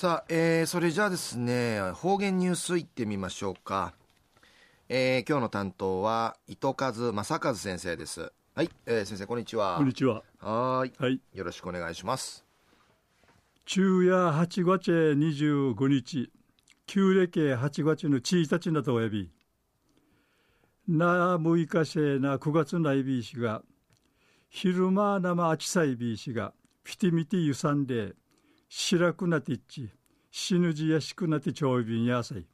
さあ、えー、それじゃあですね、方言ニュースいってみましょうか。えー、今日の担当は、糸数正和先生です。はい、えー、先生、こんにちは。こんにちは。はい。はい。よろしくお願いします。昼夜8月25日、旧暦8月の1日なとおやび、な6日生な9月ないびいしが、昼間生あちさいびいしが、ピティミティゆさんで、白くなてっち、死ぬじやしくなてちょいびんやさい。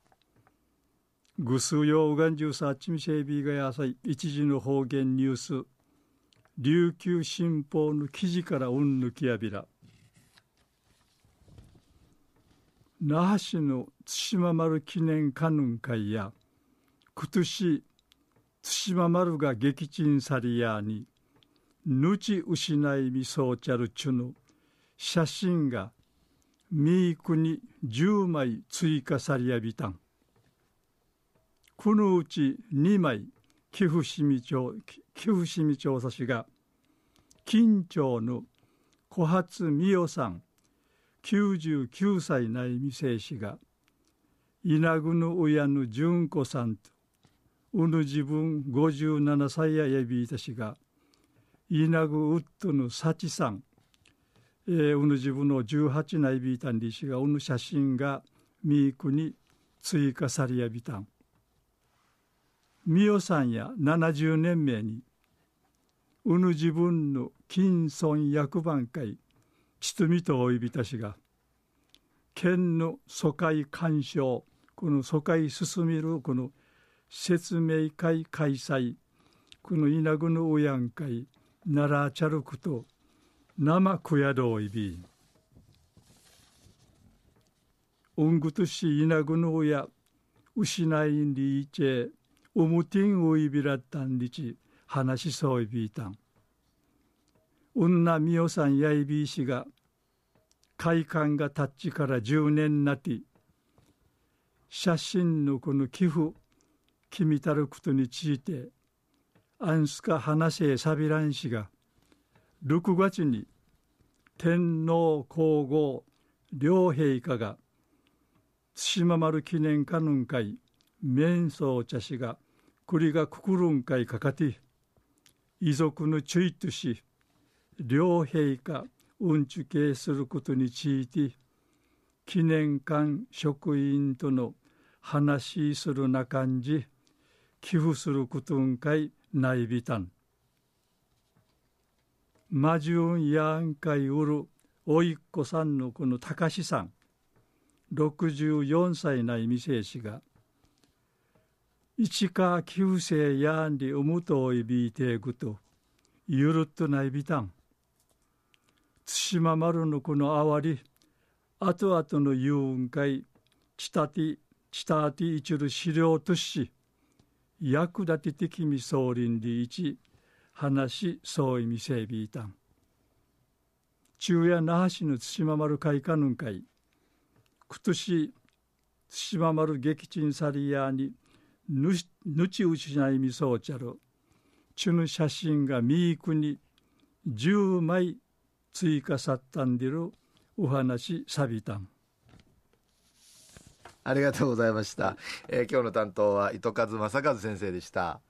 ぐすうようがんじゅうさあちみせいびがやさい、一時の方言ニュース、琉球新報の記事からうんぬきやびら。那覇市の対馬丸記念カヌン会や、今年、対馬丸が撃沈されやに、ぬち失いみそうちゃるちゅの写真がミークに10枚追加されやびたん。このうち2枚、寄付市民調、寄付市民調査士が、近町の小発美代さん、99歳内未成氏が、稲具の親の純子さんと、うぬ自分57歳ややびいたしが、稲具ウッドの幸さん、えー、うぬ自分の18内ビータンリシがうぬ写真がミークに追加されやびたん。みおさんや70年目に、うぬ自分の金村役番会、ちとみとおいびたしが、県の疎開干渉、この疎開進みるこの説明会開催、この稲ぐの親ん会、奈良チャルクと、生くやどいびうんぐとしいなぐのや失いんりいち。おむてんおいびらたんりち。話しそういびいたん。うんなみおさんやいびいしが。会館がたちから10年なって写真のこの寄付。君たることについて。アンスカ話せさびらんしが。6月に天皇皇后両陛下が対馬丸記念家ぬん会面相茶師が栗がくくるん会かかて遺族のちゅいとし両陛下うんちゅけいすることについて記念館職員との話するな感じ寄付することんかいないびたんマジュンヤンカイウルおいっ子さんのこの高志さん64歳ない店氏が一か旧世やんりうむといびいていくとゆるっとないびたん。対馬丸のこのあわり後々の遊雲会ちたてちたていちる資料とし役立て的み総林理一話そういみせびいたん。中夜那覇市の対馬丸会館の会、今年対馬丸撃沈さりやにぬぬちうちないみそうちゃる、ちゅぬ写真がみーくに10枚追加さったんでるお話さびたん。ありがとうございました。えー、今日の担当は糸数正和先生でした。